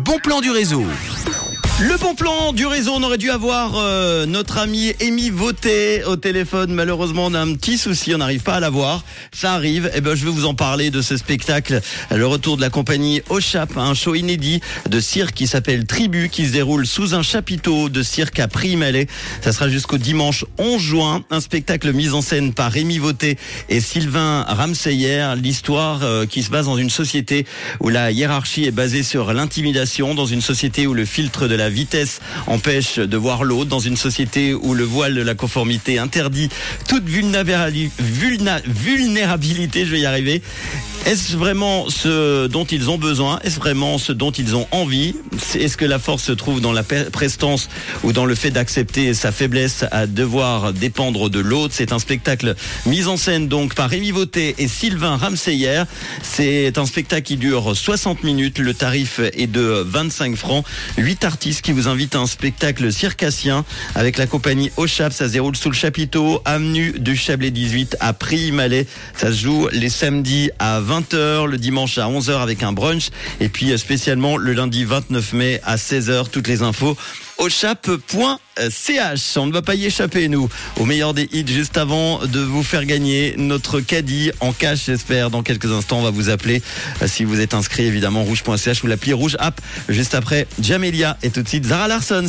bon plan du réseau. Le bon plan du réseau, on aurait dû avoir euh, notre ami Amy Voté au téléphone. Malheureusement, on a un petit souci, on n'arrive pas à l'avoir. Ça arrive. Et ben, je vais vous en parler de ce spectacle. Le retour de la compagnie Ochap, un show inédit de cirque qui s'appelle Tribu, qui se déroule sous un chapiteau de cirque à Prix-Malais. Ça sera jusqu'au dimanche 11 juin. Un spectacle mis en scène par Amy Voté et Sylvain Ramseyer. L'histoire euh, qui se base dans une société où la hiérarchie est basée sur l'intimidation, dans une société où le filtre de la vitesse empêche de voir l'autre, dans une société où le voile de la conformité interdit toute vulnérabilité, vulnérabilité je vais y arriver. Est-ce vraiment ce dont ils ont besoin? Est-ce vraiment ce dont ils ont envie? Est-ce que la force se trouve dans la prestance ou dans le fait d'accepter sa faiblesse à devoir dépendre de l'autre? C'est un spectacle mis en scène donc par Rémi Vauté et Sylvain Ramseyer. C'est un spectacle qui dure 60 minutes. Le tarif est de 25 francs. Huit artistes qui vous invitent à un spectacle circassien avec la compagnie Ochap. Ça se déroule sous le chapiteau, avenue du Chablais 18 à Prix-Malais. Ça se joue les samedis à 20h, le dimanche à 11h avec un brunch et puis euh, spécialement le lundi 29 mai à 16h. Toutes les infos au chap.ch. On ne va pas y échapper, nous, au meilleur des hits, juste avant de vous faire gagner notre caddie en cash, j'espère. Dans quelques instants, on va vous appeler. Euh, si vous êtes inscrit, évidemment, rouge.ch ou l'appli rouge app. Juste après, Jamelia et tout de suite, Zara Larson.